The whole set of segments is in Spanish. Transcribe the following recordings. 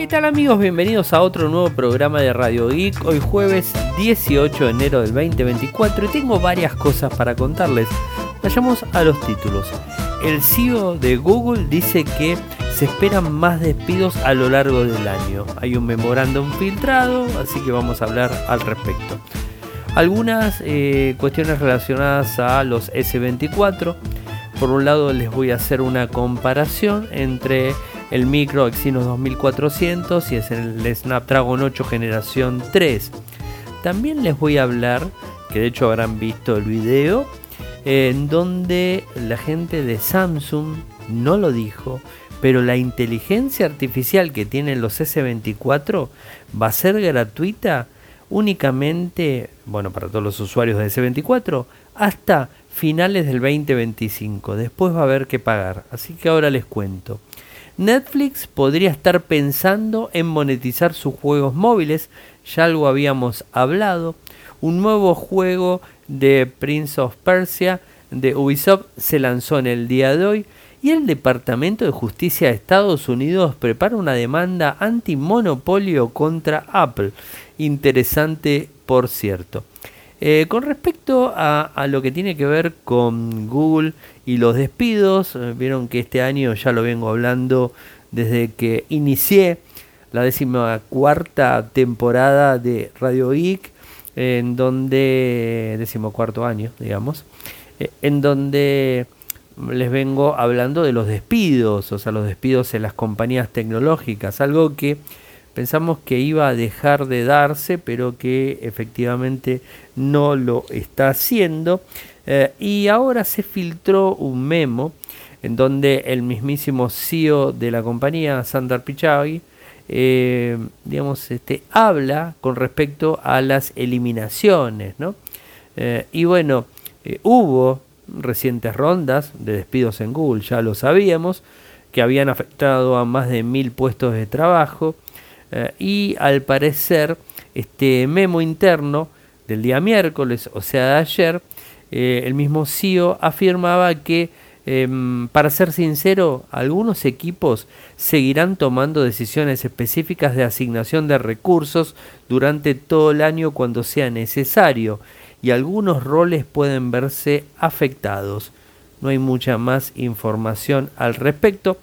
¿Qué tal amigos? Bienvenidos a otro nuevo programa de Radio Geek. Hoy jueves 18 de enero del 2024 y tengo varias cosas para contarles. Vayamos a los títulos. El CEO de Google dice que se esperan más despidos a lo largo del año. Hay un memorándum filtrado, así que vamos a hablar al respecto. Algunas eh, cuestiones relacionadas a los S24. Por un lado les voy a hacer una comparación entre el micro Exynos 2400 y es el Snapdragon 8 generación 3. También les voy a hablar, que de hecho habrán visto el video, en donde la gente de Samsung no lo dijo, pero la inteligencia artificial que tienen los S24 va a ser gratuita únicamente, bueno, para todos los usuarios de S24, hasta finales del 2025. Después va a haber que pagar. Así que ahora les cuento. Netflix podría estar pensando en monetizar sus juegos móviles, ya algo habíamos hablado. Un nuevo juego de Prince of Persia de Ubisoft se lanzó en el día de hoy y el Departamento de Justicia de Estados Unidos prepara una demanda antimonopolio contra Apple. Interesante, por cierto. Eh, con respecto a, lo que tiene que ver con Google y los despidos, eh, vieron que este año ya lo vengo hablando desde que inicié la décima cuarta temporada de Radio Geek, en donde, decimocuarto año, digamos, eh, en donde les vengo hablando de los despidos, o sea, los despidos en las compañías tecnológicas, algo que pensamos que iba a dejar de darse, pero que efectivamente no lo está haciendo. Eh, y ahora se filtró un memo en donde el mismísimo CEO de la compañía, Sandar Pichai, eh, digamos, este, habla con respecto a las eliminaciones. ¿no? Eh, y bueno, hubo recientes rondas de despidos en Google, ya lo sabíamos, que habían afectado a más de mil puestos de trabajo. Eh, y al parecer este memo interno del día miércoles, o sea de ayer, eh, el mismo CEO afirmaba que, em, para ser sincero, algunos equipos seguirán tomando decisiones específicas de asignación de recursos durante todo el año cuando sea necesario y algunos roles pueden verse afectados. No hay mucha más información al respecto.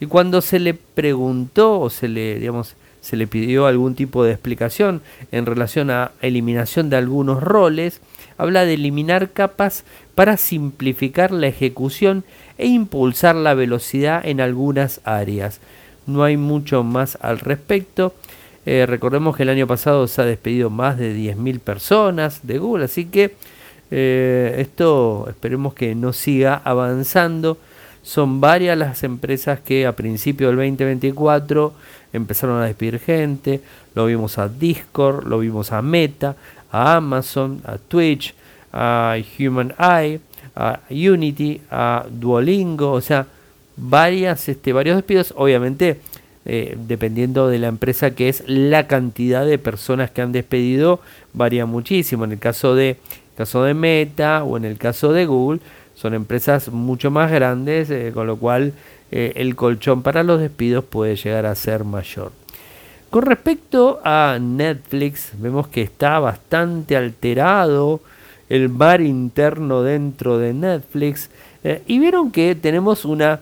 Y cuando se le preguntó o se le, digamos, se le pidió algún tipo de explicación en relación a eliminación de algunos roles, habla de eliminar capas para simplificar la ejecución e impulsar la velocidad en algunas áreas. No hay mucho más al respecto. Eh, recordemos que el año pasado se ha despedido más de 10.000 personas de Google, así que eh, esto esperemos que no siga avanzando. Son varias las empresas que a principio del 2024 empezaron a despedir gente. Lo vimos a Discord, lo vimos a Meta, a Amazon, a Twitch, a Human Eye, a Unity, a Duolingo. O sea, varias, este, varios despidos. Obviamente, eh, dependiendo de la empresa que es, la cantidad de personas que han despedido varía muchísimo. En el caso de, caso de Meta o en el caso de Google son empresas mucho más grandes, eh, con lo cual eh, el colchón para los despidos puede llegar a ser mayor. Con respecto a Netflix, vemos que está bastante alterado el mar interno dentro de Netflix eh, y vieron que tenemos una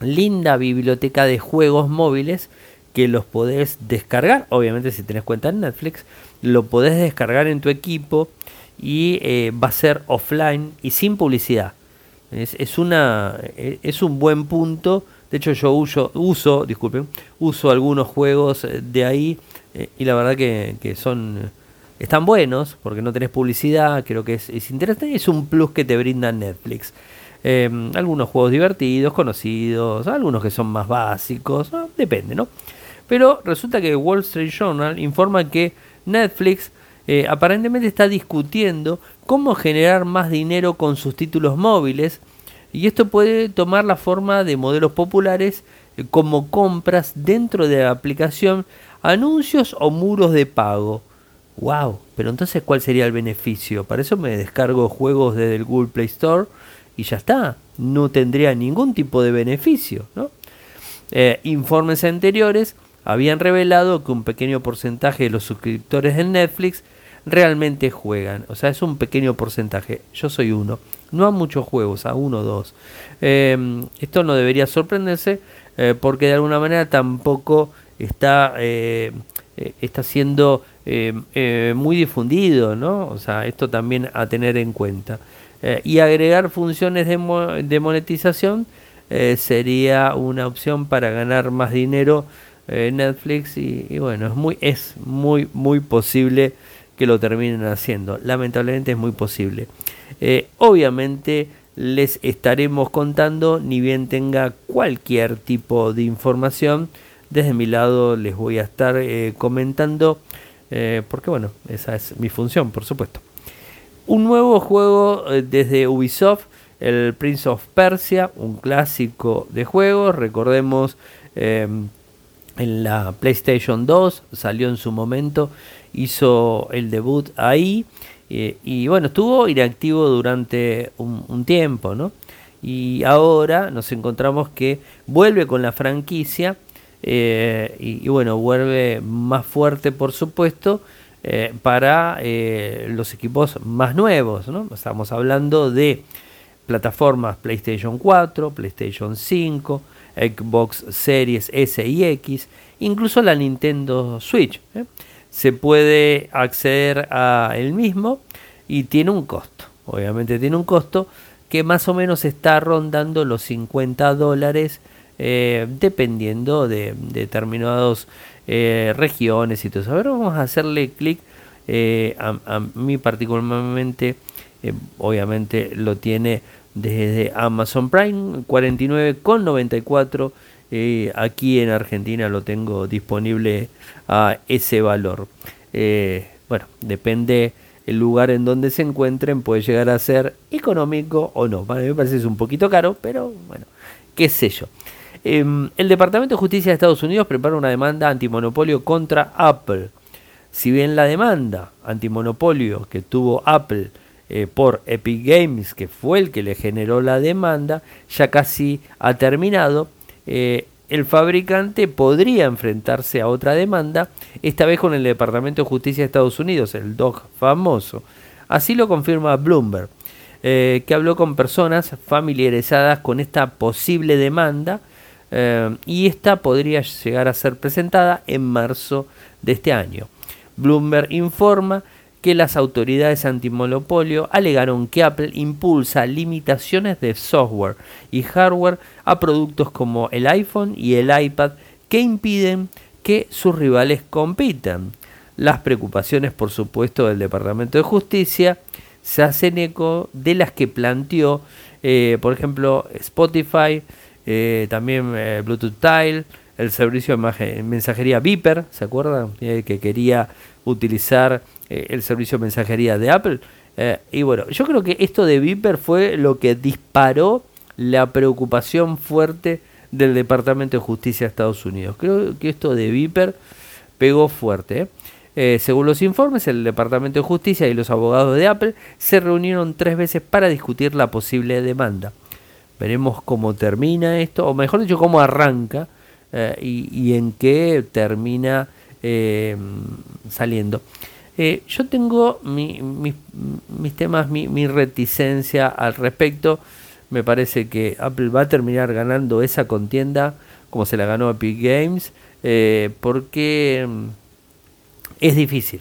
linda biblioteca de juegos móviles que los podés descargar, obviamente si tenés cuenta en Netflix, lo podés descargar en tu equipo y eh, va a ser offline y sin publicidad. Es, una, e, es un buen punto. De hecho, yo uso, uso, disculpen, uso algunos juegos eh, de ahí eh, y la verdad que, son están buenos porque no tenés publicidad. Creo que es, es interesante. Es un plus que te brinda Netflix. Em, algunos juegos divertidos, conocidos, algunos que son más básicos, depende, ¿no? Pero resulta que Wall Street Journal informa que Netflix eh, aparentemente está discutiendo cómo generar más dinero con sus títulos móviles y esto puede tomar la forma de modelos populares eh, como compras dentro de la aplicación, anuncios o muros de pago. Wow, pero entonces ¿cuál sería el beneficio? Para eso me descargo juegos desde el Google Play Store y ya está, no tendría ningún tipo de beneficio. Eh, informes anteriores habían revelado que un pequeño porcentaje de los suscriptores de Netflix realmente juegan. O sea, es un pequeño porcentaje. Yo soy uno. No a muchos juegos, a uno o dos. Em, esto no debería sorprenderse eh, porque de alguna manera tampoco está, eh, eh, está siendo em, muy difundido, ¿no? O sea, esto también a tener en cuenta. y agregar funciones de, de monetización sería una opción para ganar más dinero Netflix y, y, bueno, es muy, es muy, muy posible que lo terminen haciendo. Lamentablemente es muy posible. Eh, obviamente les estaremos contando, ni bien tenga cualquier tipo de información. Desde mi lado les voy a estar eh, comentando, eh, porque bueno, esa es mi función, por supuesto. Un nuevo juego desde Ubisoft, el Prince of Persia, un clásico de juegos. Recordemos em, en la PlayStation 2, salió en su momento hizo el debut ahí eh, y bueno, estuvo inactivo durante un, tiempo, ¿no? Y ahora nos encontramos que vuelve con la franquicia eh, y, bueno, vuelve más fuerte, por supuesto, eh, para los equipos más nuevos, ¿no? Estamos hablando de plataformas PlayStation 4, PlayStation 5, Xbox Series S y X, incluso la Nintendo Switch se puede acceder a el mismo y tiene un costo. Obviamente tiene un costo que más o menos está rondando los 50 dólares eh, dependiendo de, determinadas eh, regiones y todo eso. A vamos a hacerle clic eh, a, mí particularmente, obviamente lo tiene desde Amazon Prime 49,94 eh, aquí en Argentina lo tengo disponible a ese valor. Eh, bueno, depende el lugar en donde se encuentren, puede llegar a ser económico o no. me parece que es un poquito caro, pero bueno, qué sé yo. Em, el Departamento de Justicia de Estados Unidos prepara una demanda antimonopolio contra Apple. Si bien la demanda antimonopolio que tuvo Apple eh, por Epic Games, que fue el que le generó la demanda, ya casi ha terminado, eh, el fabricante podría enfrentarse a otra demanda, esta vez con el Departamento de Justicia de Estados Unidos, el DOG famoso. Así lo confirma Bloomberg, eh, que habló con personas familiarizadas con esta posible demanda eh, y esta podría llegar a ser presentada en marzo de este año. Bloomberg informa que las autoridades antimonopolio alegaron que Apple impulsa limitaciones de software y hardware a productos como el iPhone y el iPad que impiden que sus rivales compitan. Las preocupaciones, por supuesto, del Departamento de Justicia se hacen eco de las que planteó, eh, por ejemplo, Spotify, eh, también eh, Bluetooth Tile, el servicio de mensajería Viper, ¿se acuerdan? que quería utilizar eh, el servicio de mensajería de Apple. Eh, y bueno, yo creo que esto de Viper fue lo que disparó la preocupación fuerte del Departamento de Justicia de Estados Unidos. Creo que esto de Viper pegó fuerte. ¿eh? según los informes, el Departamento de Justicia y los abogados de Apple se reunieron tres veces para discutir la posible demanda. Veremos cómo termina esto, o mejor dicho, cómo arranca y, y, en qué termina saliendo. Eh, yo tengo mis temas, mi, reticencia al respecto. Me parece que Apple va a terminar ganando esa contienda como se la ganó Epic Games, eh, porque mm, es difícil.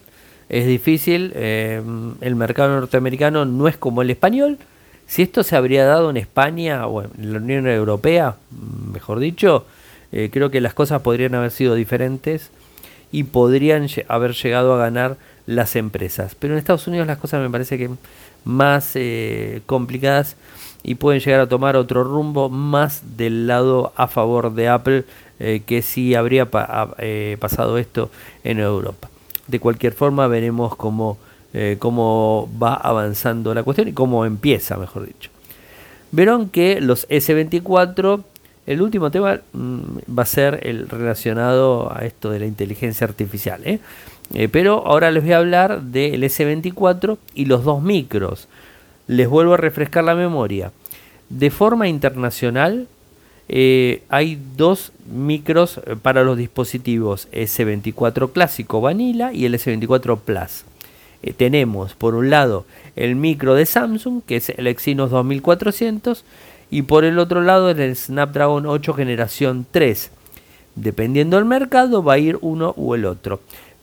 Es difícil, eh, el mercado norteamericano no es como el español. Si esto se habría dado en España o en la Unión Europea, mm, mejor dicho, creo que las cosas podrían haber sido diferentes y podrían haber llegado a ganar las empresas. Pero en Estados Unidos las cosas me parece que más eh, complicadas y pueden llegar a tomar otro rumbo más del lado a favor de Apple eh, que si habría eh, pasado esto en Europa. De cualquier forma veremos cómo, cómo va avanzando la cuestión y cómo empieza, mejor dicho. Verán que los S24 el último tema mm, va a ser el relacionado a esto de la inteligencia artificial. ¿eh? Eh, pero ahora les voy a hablar del S24 y los dos micros. Les vuelvo a refrescar la memoria. De forma internacional, eh, hay dos micros eh, para los dispositivos S24 clásico Vanilla y el S24 Plus. Tenemos por un lado el micro de Samsung, que es el Exynos 2400, y por el otro lado el Snapdragon 8 generación 3. Dependiendo del mercado va a ir uno u el otro.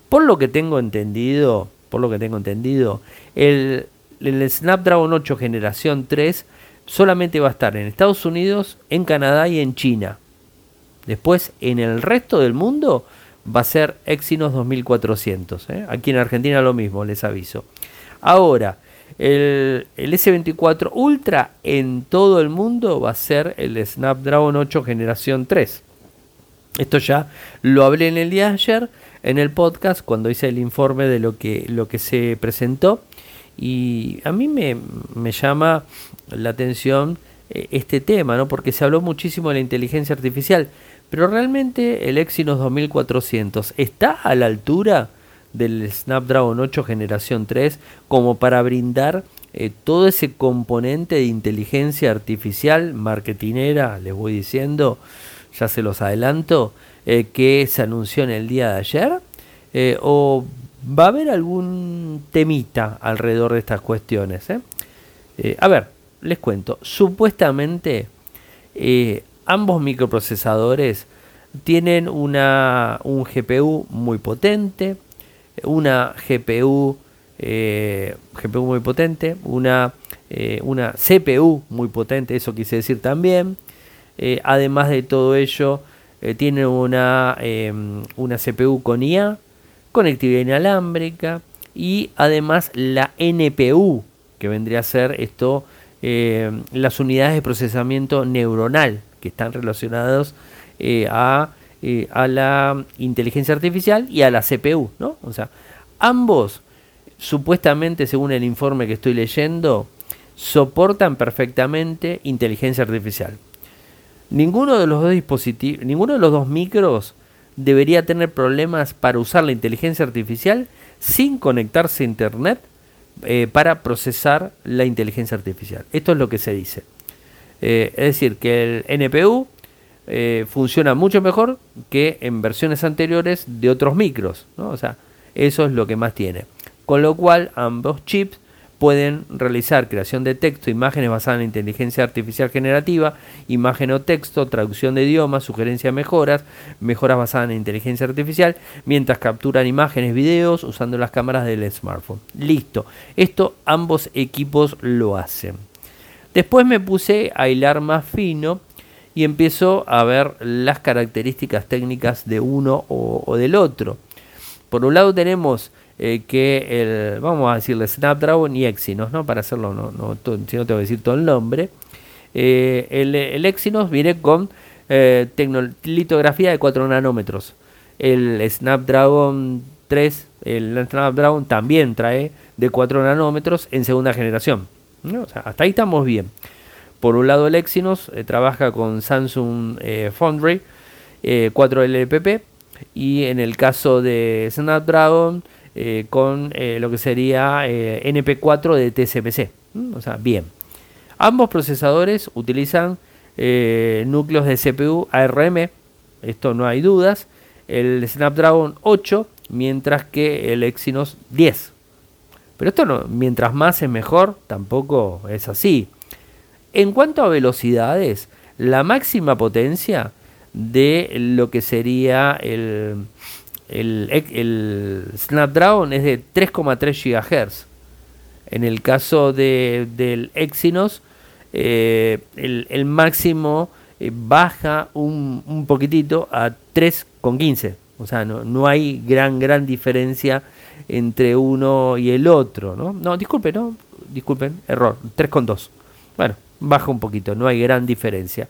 Por lo que tengo entendido, por lo que tengo entendido, el, el Snapdragon 8 generación 3 solamente va a estar en Estados Unidos, en Canadá y en China. Después, en el resto del mundo, va a ser Exynos 2400. ¿eh? Aquí en Argentina lo mismo, les aviso. Ahora, el, el, S24 Ultra en todo el mundo va a ser el Snapdragon 8 generación 3. Esto ya lo hablé en el día de ayer en el podcast cuando hice el informe de lo que, lo que se presentó. Y a mí me, me llama la atención eh, este tema, ¿no? porque se habló muchísimo de la inteligencia artificial, pero realmente el Exynos 2400 está a la altura del Snapdragon 8 generación 3 como para brindar eh, todo ese componente de inteligencia artificial marketinera, les voy diciendo, ya se los adelanto, eh, que se anunció en el día de ayer, o va a haber algún temita alrededor de estas cuestiones. a ver, les cuento, supuestamente eh, ambos microprocesadores tienen una, un GPU muy potente, una GPU, eh, GPU muy potente, una, eh, una CPU muy potente, eso quise decir también. Además de todo ello, tiene una, em, una CPU con IA, conectividad inalámbrica y además la NPU, que vendría a ser esto eh, las unidades de procesamiento neuronal que están relacionados eh, a, eh, a, la inteligencia artificial y a la CPU, ¿no? O sea, ambos, supuestamente, según el informe que estoy leyendo, soportan perfectamente inteligencia artificial. Ninguno de los dos dispositivos, ninguno de los dos micros debería tener problemas para usar la inteligencia artificial sin conectarse a internet eh, para procesar la inteligencia artificial. Esto es lo que se dice. Eh, es decir, que el NPU eh, funciona mucho mejor que en versiones anteriores de otros micros. O sea, eso es lo que más tiene. Con lo cual, ambos chips pueden realizar creación de texto, imágenes basadas en inteligencia artificial generativa, imagen o texto, traducción de idiomas, sugerencia de mejoras, mejoras basadas en inteligencia artificial, mientras capturan imágenes, videos usando las cámaras del smartphone. Listo. Esto ambos equipos lo hacen. Después me puse a hilar más fino y empiezo a ver las características técnicas de uno o, o del otro. Por un lado tenemos eh, que el, vamos a decirle Snapdragon y Exynos, ¿no? Para hacerlo, no, no, si no te voy a decir todo el nombre. Eh, el, Exynos viene con eh, litografía de 4 nanómetros. El Snapdragon 3, el Snapdragon también trae de 4 nanómetros en segunda generación. Hasta ahí estamos bien. Por un lado el Exynos trabaja con Samsung Foundry 4LPP y en el caso de Snapdragon eh, con eh, lo que sería eh, NP4 de TSMC. O sea, bien. Ambos procesadores utilizan núcleos de CPU ARM, esto no hay dudas. El Snapdragon 8, mientras que el Exynos 10. Pero esto no, mientras más es mejor, tampoco es así. En cuanto a velocidades, la máxima potencia de lo que sería el, el, Snapdragon es de 3,3 GHz. En el caso de, del Exynos, eh, el, máximo eh, baja un, un, poquitito a 3,15. O sea, no, no, hay gran, gran diferencia entre uno y el otro. No, no disculpen, no, disculpen, error, 3,2. Bueno, baja un poquito, no hay gran diferencia.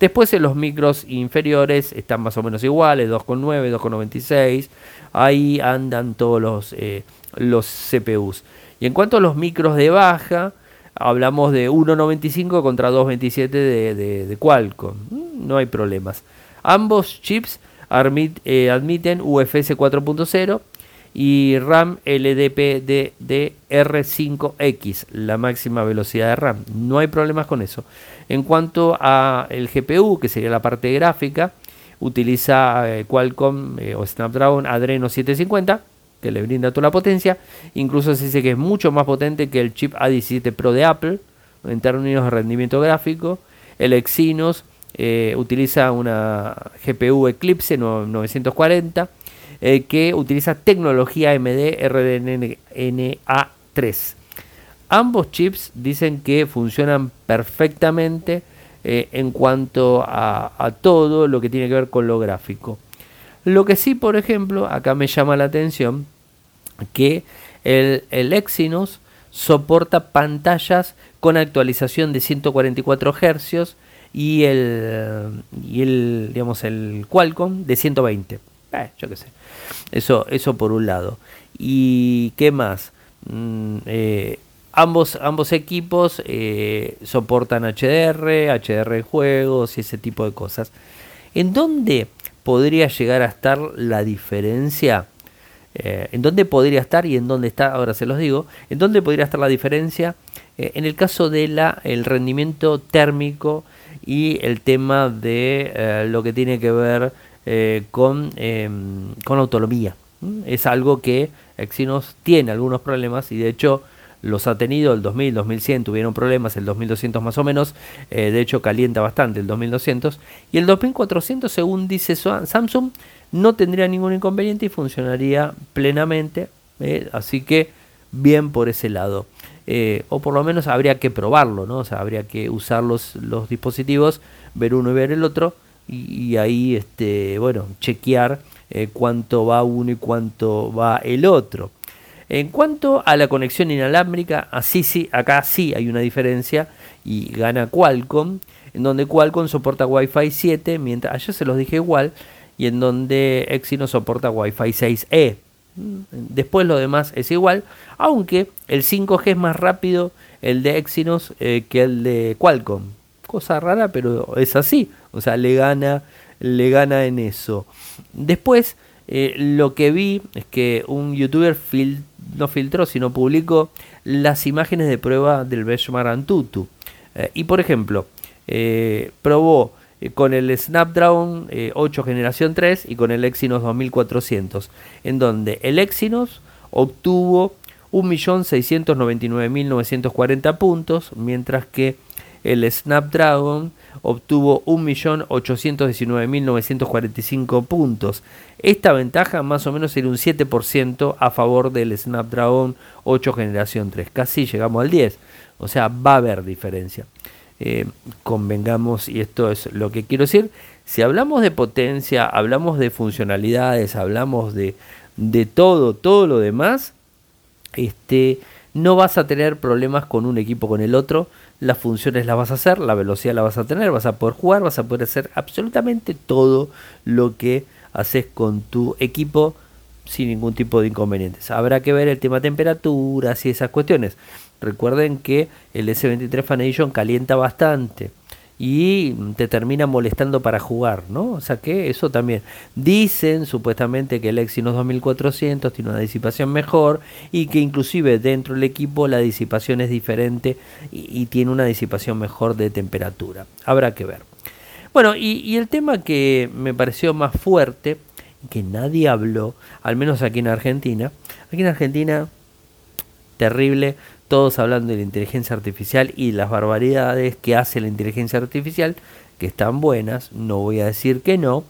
Después en los micros inferiores están más o menos iguales, 2,9, 2,96. Ahí andan todos los, eh, los CPUs. Y en cuanto a los micros de baja, hablamos de 1,95 contra 2,27 de, de, Qualcomm. Mm, no hay problemas. Ambos chips eh, admiten UFS 4.0 y RAM LDPDDR5X, la máxima velocidad de RAM. No hay problemas con eso. En cuanto a el GPU, que sería la parte gráfica, utiliza eh, Qualcomm eh, o Snapdragon Adreno 750 que le brinda toda la potencia. Incluso se dice que es mucho más potente que el chip A17 Pro de Apple en términos de rendimiento gráfico. El Exynos eh, utiliza una GPU Eclipse 940 eh, que utiliza tecnología AMD RDNA3. Ambos chips dicen que funcionan perfectamente eh, en cuanto a todo lo que tiene que ver con lo gráfico. Lo que sí, por ejemplo, acá me llama la atención que el, el Exynos soporta pantallas con actualización de 144 Hz y el, y el, digamos, el Qualcomm de 120. Eh, yo qué sé. Eso, eso por un lado. ¿Y qué más? Mm, eh, ambos, ambos equipos eh, soportan HDR, HDR juegos y ese tipo de cosas. ¿En dónde podría llegar a estar la diferencia? Eh, ¿En dónde podría estar y en dónde está? Ahora se los digo. ¿En dónde podría estar la diferencia? Eh, en el caso de la, el rendimiento térmico y el tema de lo que tiene que ver con, em, con autonomía. Es algo que Exynos tiene algunos problemas y de hecho los ha tenido el 2000, 2100 tuvieron problemas, el 2200 más o menos, eh, de hecho calienta bastante el 2200 y el 2400 según dice Samsung no tendría ningún inconveniente y funcionaría plenamente, eh, así que bien por ese lado. Eh, o por lo menos habría que probarlo, ¿no? O sea, habría que usar los, los dispositivos, ver uno y ver el otro y, ahí, este, bueno, chequear cuánto va uno y cuánto va el otro. En cuanto a la conexión inalámbrica, así sí, acá sí hay una diferencia y gana Qualcomm, en donde Qualcomm soporta Wi-Fi 7, mientras ayer se los dije igual, y en donde Exynos soporta Wi-Fi 6E. Después lo demás es igual, aunque el 5G es más rápido el de Exynos eh, que el de Qualcomm. Cosa rara, pero es así. O sea, le gana, le gana en eso. Después, eh, lo que vi es que un youtuber no filtró, sino publicó las imágenes de prueba del Benchmark Antutu. Eh, y por ejemplo, eh, probó con el Snapdragon 8 generación 3 y con el Exynos 2400, en donde el Exynos obtuvo 1.699.940 puntos, mientras que el Snapdragon obtuvo 1.819.945 puntos. Esta ventaja más o menos era un 7% a favor del Snapdragon 8 generación 3. Casi llegamos al 10. O sea, va a haber diferencia. Eh, convengamos, y esto es lo que quiero decir, si hablamos de potencia, hablamos de funcionalidades, hablamos de, de todo, todo lo demás, este, no vas a tener problemas con un equipo con el otro las funciones las vas a hacer, la velocidad la vas a tener, vas a poder jugar, vas a poder hacer absolutamente todo lo que haces con tu equipo sin ningún tipo de inconvenientes. Habrá que ver el tema temperaturas y esas cuestiones. Recuerden que el S23 Fan Edition calienta bastante y te termina molestando para jugar, ¿no? O sea que eso también. Dicen supuestamente que el Exynos 2400 tiene una disipación mejor y que inclusive dentro del equipo la disipación es diferente y, tiene una disipación mejor de temperatura. Habrá que ver. Bueno, y, y el tema que me pareció más fuerte, que nadie habló, al menos aquí en Argentina, aquí en Argentina, terrible, todos hablando de la inteligencia artificial y las barbaridades que hace la inteligencia artificial, que están buenas, no voy a decir que no,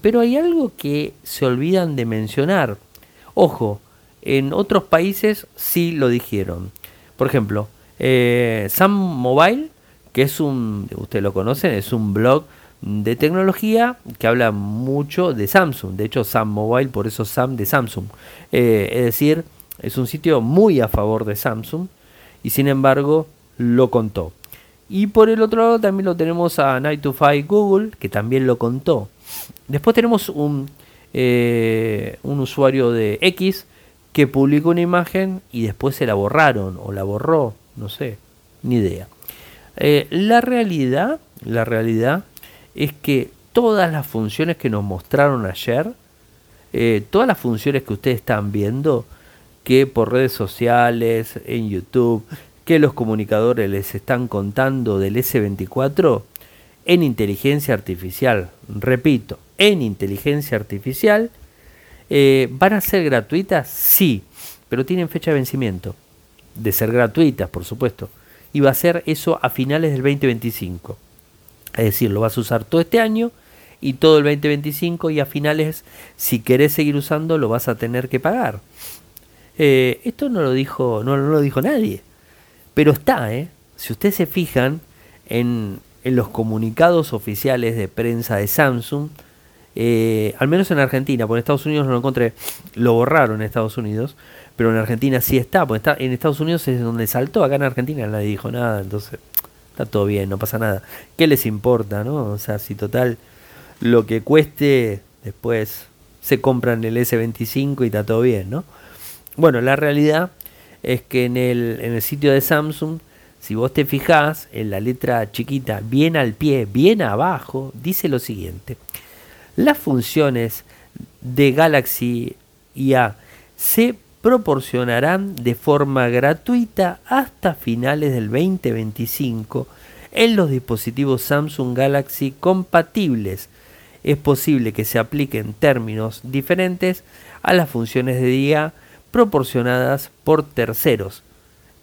pero hay algo que se olvidan de mencionar. Ojo, en otros países sí lo dijeron. Por ejemplo, eh, Sam Mobile, que es un, ustedes lo conocen, es un blog de tecnología que habla mucho de Samsung. De hecho, Sam Mobile, por eso Sam de Samsung. Eh, es decir, es un sitio muy a favor de Samsung y sin embargo lo contó. Y por el otro lado también lo tenemos a Night to Five Google, que también lo contó. Después tenemos un, eh, un usuario de X que publicó una imagen y después se la borraron o la borró, no sé, ni idea. Eh, la realidad, la realidad es que todas las funciones que nos mostraron ayer eh, todas las funciones que ustedes están viendo, que por redes sociales, en YouTube, que los comunicadores les están contando del S24, en inteligencia artificial, repito, en inteligencia artificial, eh, ¿van a ser gratuitas? Sí, pero tienen fecha de vencimiento, de ser gratuitas, por supuesto, y va a ser eso a finales del 2025. Es decir, lo vas a usar todo este año y todo el 2025 y a finales, si querés seguir usando, lo vas a tener que pagar. Eh, esto no lo dijo, no, lo dijo nadie, pero está, ¿eh? Si ustedes se fijan en, en los comunicados oficiales de prensa de Samsung, eh, al menos en Argentina, porque en Estados Unidos no lo encontré, lo borraron en Estados Unidos, pero en Argentina sí está, porque está, en Estados Unidos es donde saltó, acá en Argentina nadie dijo nada, entonces está todo bien, no pasa nada. ¿Qué les importa, no? O sea, si total lo que cueste, después se compran el S25 y está todo bien, ¿no? Bueno, la realidad es que en el, en el sitio de Samsung, si vos te fijás en la letra chiquita, bien al pie, bien abajo, dice lo siguiente. Las funciones de Galaxy IA se proporcionarán de forma gratuita hasta finales del 2025 en los dispositivos Samsung Galaxy compatibles. Es posible que se apliquen términos diferentes a las funciones de IA proporcionadas por terceros.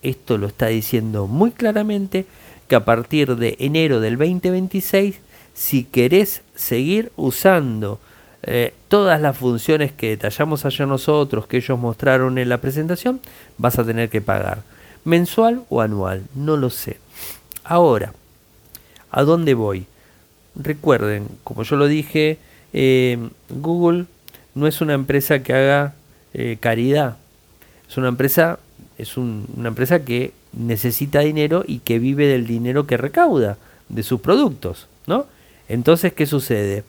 Esto lo está diciendo muy claramente que a partir de enero del 2026, si querés seguir usando eh, todas las funciones que detallamos ayer nosotros, que ellos mostraron en la presentación, vas a tener que pagar. Mensual o anual, no lo sé. Ahora, ¿a dónde voy? Recuerden, como yo lo dije, eh, Google no es una empresa que haga eh, caridad. Es una empresa, es una empresa que necesita dinero y que vive del dinero que recauda de sus productos, ¿no? Entonces, ¿qué sucede?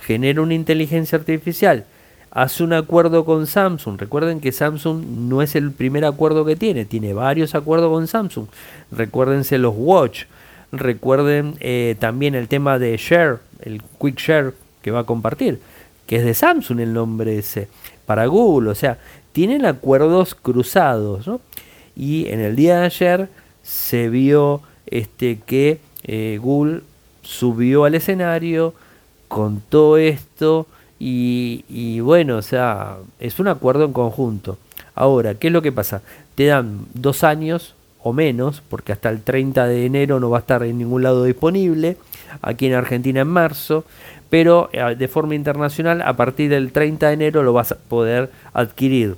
Genera una inteligencia artificial, hace un acuerdo con Samsung. Recuerden que Samsung no es el primer acuerdo que tiene, tiene varios acuerdos con Samsung. Recuérdense los Watch, recuerden eh, también el tema de Share, el Quick Share que va a compartir, que es de Samsung el nombre ese para Google, o sea, tienen acuerdos cruzados, ¿no? Y en el día de ayer se vio este, que eh, Google subió al escenario, contó esto y, y, bueno, o sea, es un acuerdo en conjunto. Ahora, ¿qué es lo que pasa? Te dan dos años o menos, porque hasta el 30 de enero no va a estar en ningún lado disponible, aquí en Argentina en marzo, pero eh, de forma internacional a partir del 30 de enero lo vas a poder adquirir.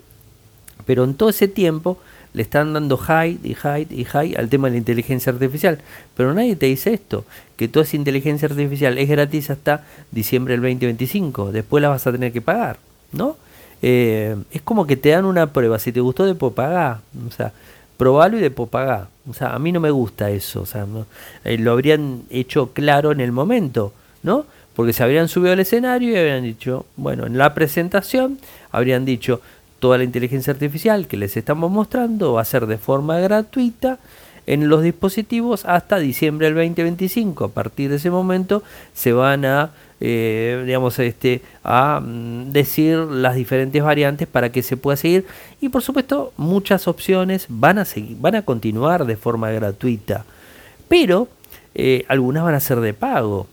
Pero en todo ese tiempo le están dando high y high y high al tema de la inteligencia artificial. Pero nadie te dice esto, que toda esa inteligencia artificial es gratis hasta diciembre del 2025, después la vas a tener que pagar, ¿no? Eh, es como que te dan una prueba, si te gustó después pagá, o sea, probalo y después pagá. O sea, a mí no me gusta eso, o sea, eh, lo habrían hecho claro en el momento, ¿no? Porque se habrían subido al escenario y habrían dicho, bueno, en la presentación habrían dicho, toda la inteligencia artificial que les estamos mostrando va a ser de forma gratuita en los dispositivos hasta diciembre del 2025. A partir de ese momento se van a, eh, digamos, este, a mm, decir las diferentes variantes para que se pueda seguir y por supuesto muchas opciones van a seguir, van a continuar de forma gratuita, pero eh, algunas van a ser de pago.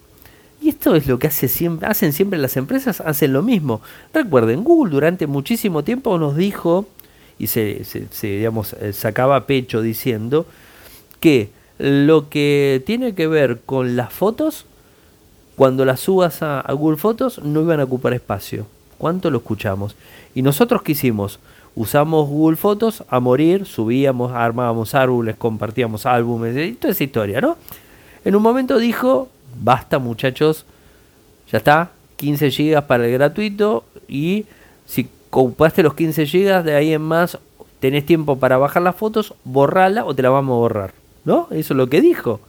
Y esto es lo que siempre, hacen siempre las empresas, hacen lo mismo. Recuerden, Google durante muchísimo tiempo nos dijo, y se, se, digamos, eh, sacaba pecho diciendo, que lo que tiene que ver con las fotos, cuando las subas a, Google Fotos, no iban a ocupar espacio. ¿Cuánto lo escuchamos? Y nosotros qué hicimos? Usamos Google Fotos a morir, subíamos, armábamos árboles, compartíamos álbumes, toda esa historia, ¿no? En un momento dijo, basta muchachos, ya está, 15 GB para el gratuito y si ocupaste los 15 GB de ahí en más tenés tiempo para bajar las fotos, borrala o te la vamos a borrar, ¿no? Eso es lo que dijo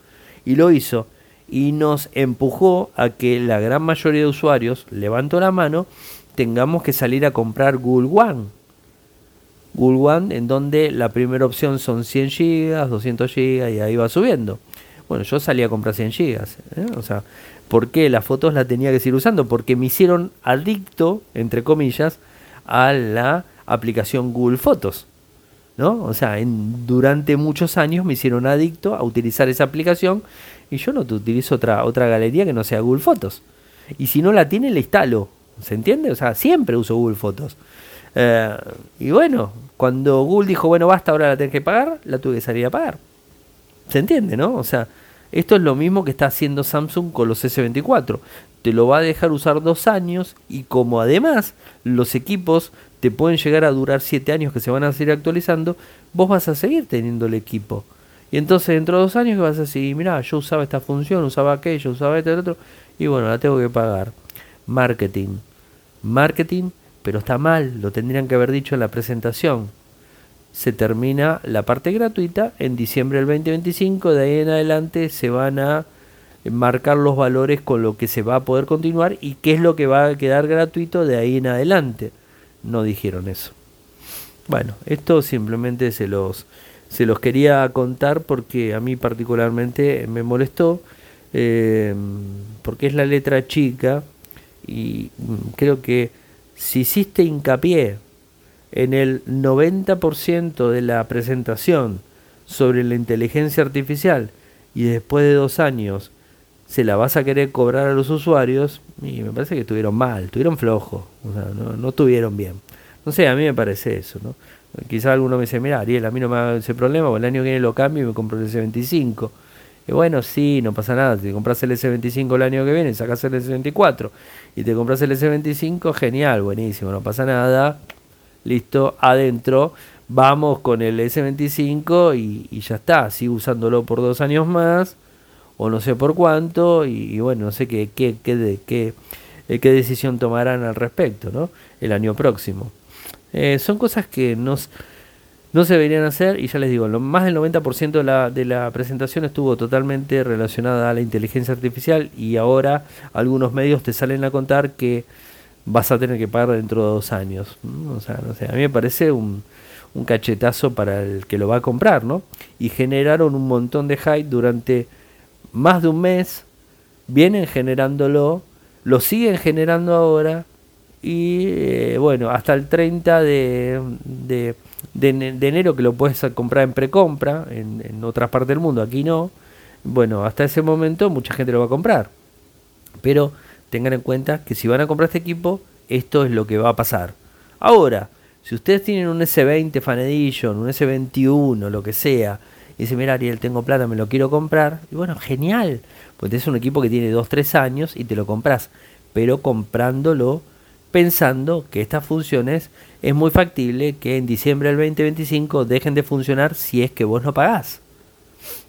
y lo hizo y nos empujó a que la gran mayoría de usuarios, levanto la mano, tengamos que salir a comprar Google One. Google One en donde la primera opción son 100 GB, 200 GB y ahí va subiendo. Bueno, yo salí a comprar 100 gigas. ¿eh? O sea, ¿por qué las fotos las tenía que seguir usando? Porque me hicieron adicto, entre comillas, a la aplicación Google Fotos. ¿no? O sea, en, durante muchos años me hicieron adicto a utilizar esa aplicación y yo no te utilizo otra, otra galería que no sea Google Fotos. Y si no la tiene, la instalo. ¿Se entiende? O sea, siempre uso Google Fotos. Eh, y bueno, cuando Google dijo, bueno, basta, ahora la tenés que pagar, la tuve que salir a pagar. ¿Se entiende, no? O sea, esto es lo mismo que está haciendo Samsung con los S24. Te lo va a dejar usar dos años y como además los equipos te pueden llegar a durar siete años que se van a seguir actualizando, vos vas a seguir teniendo el equipo. Y entonces dentro de dos años vas a decir, mira, yo usaba esta función, usaba aquello, usaba este, otro, y bueno, la tengo que pagar. Marketing. Marketing, pero está mal, lo tendrían que haber dicho en la presentación se termina la parte gratuita en diciembre del 2025, de ahí en adelante se van a marcar los valores con lo que se va a poder continuar y qué es lo que va a quedar gratuito de ahí en adelante. No dijeron eso. Bueno, esto simplemente se los, se los quería contar porque a mí particularmente me molestó, eh, porque es la letra chica y creo que si hiciste hincapié en el 90% de la presentación sobre la inteligencia artificial y después de dos años se la vas a querer cobrar a los usuarios, y me parece que estuvieron mal, estuvieron flojos, o sea, no, no estuvieron bien. No sé, a mí me parece eso, ¿no? Quizás alguno me dice, mira, Ariel, a mí no me haga ese problema, el año que viene lo cambio y me compro el S25. Y bueno, sí, no pasa nada, si compras el S25 el año que viene, sacas el S24 y te compras el S25, genial, buenísimo, no pasa nada, listo, adentro, vamos con el S25 y, ya está, sigo usándolo por dos años más, o no sé por cuánto, y, bueno, no sé qué, qué, qué, qué, eh, qué, decisión tomarán al respecto, ¿no? El año próximo. Eh, son cosas que nos, no se deberían hacer, y ya les digo, lo, más del 90% de la, de la presentación estuvo totalmente relacionada a la inteligencia artificial, y ahora algunos medios te salen a contar que vas a tener que pagar dentro de dos años. O sea, no sé, a mí me parece un, un cachetazo para el que lo va a comprar, ¿no? Y generaron un montón de hype durante más de un mes, vienen generándolo, lo siguen generando ahora y eh, bueno, hasta el 30 de, de, de, enero que lo puedes comprar en precompra en, en otras partes del mundo, aquí no. Bueno, hasta ese momento mucha gente lo va a comprar. Pero tengan en cuenta que si van a comprar este equipo, esto es lo que va a pasar. Ahora, si ustedes tienen un S20 Fan Edition, un S21, lo que sea, y dicen, mira Ariel, tengo plata, me lo quiero comprar, y bueno, genial, porque es un equipo que tiene 2-3 años y te lo compras, pero comprándolo pensando que estas funciones es muy factible que en diciembre del 2025 dejen de funcionar si es que vos no pagás.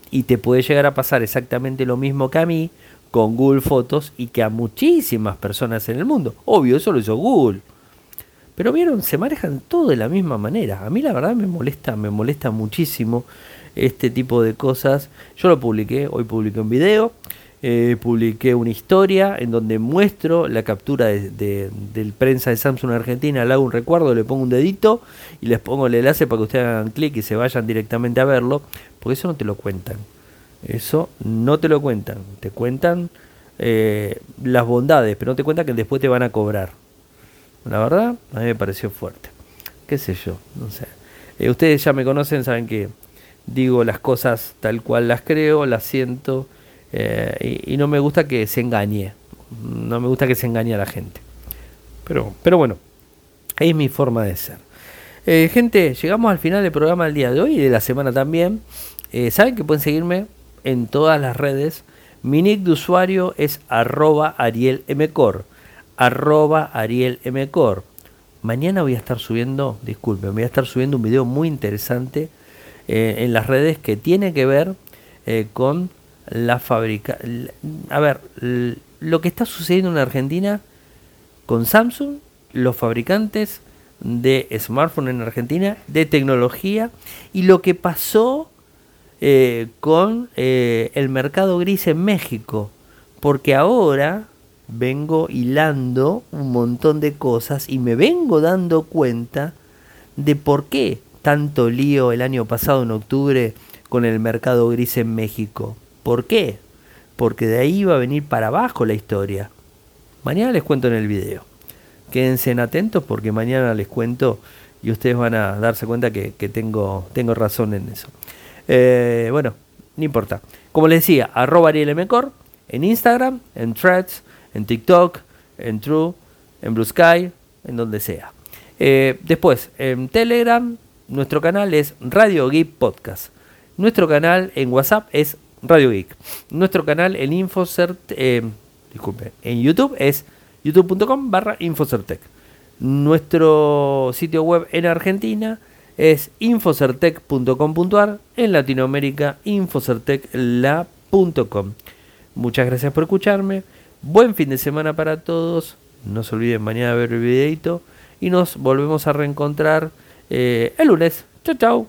Y te puede llegar a pasar exactamente lo mismo que a mí, con Google Fotos y que a muchísimas personas en el mundo. Obvio, eso lo hizo Google. Pero vieron, se manejan todo de la misma manera. A mí la verdad me molesta, me molesta muchísimo este tipo de cosas. Yo lo publiqué, hoy publiqué un video, eh, publiqué una historia en donde muestro la captura de, del prensa de Samsung Argentina, le hago un recuerdo, le pongo un dedito y les pongo el enlace para que ustedes hagan clic y se vayan directamente a verlo, porque eso no te lo cuentan. Eso no te lo cuentan. Te cuentan eh, las bondades, pero no te cuentan que después te van a cobrar. La verdad, a mí me pareció fuerte. ¿Qué sé yo? No sé. Eh, ustedes ya me conocen, saben que digo las cosas tal cual las creo, las siento. Eh, y, no me gusta que se engañe. No me gusta que se engañe a la gente. Pero, pero bueno, es mi forma de ser. gente, llegamos al final del programa del día de hoy y de la semana también. Saben que pueden seguirme en todas las redes. Mi nick de usuario es arroba arielmcor. Arroba arielmcor. Mañana voy a estar subiendo, disculpen, voy a estar subiendo un video muy interesante eh, en las redes que tiene que ver eh, con la fábrica. A ver, lo que está sucediendo en Argentina con Samsung, los fabricantes de smartphone en Argentina, de tecnología, y lo que pasó eh, con eh, el mercado gris en México, porque ahora vengo hilando un montón de cosas y me vengo dando cuenta de por qué tanto lío el año pasado en octubre con el mercado gris en México. ¿Por qué? Porque de ahí va a venir para abajo la historia. Mañana les cuento en el video. Quédense atentos porque mañana les cuento y ustedes van a darse cuenta que, tengo, tengo razón en eso. Eh, bueno, no importa. Como les decía, arroba Ariel en Instagram, en Threads, en TikTok, en True, en Blue Sky, en donde sea. Eh, después, en Telegram, nuestro canal es Radio Geek Podcast. Nuestro canal en WhatsApp es Radio Geek. Nuestro canal en Infocert, eh, disculpe, en YouTube es youtube.com barra Infocertec. Nuestro sitio web en Argentina es infocertec.com.ar, en Latinoamérica infocertecla.com. Muchas gracias por escucharme. Buen fin de semana para todos. No se olviden mañana ver el videito. Y nos volvemos a reencontrar eh, el lunes. Chao, chao.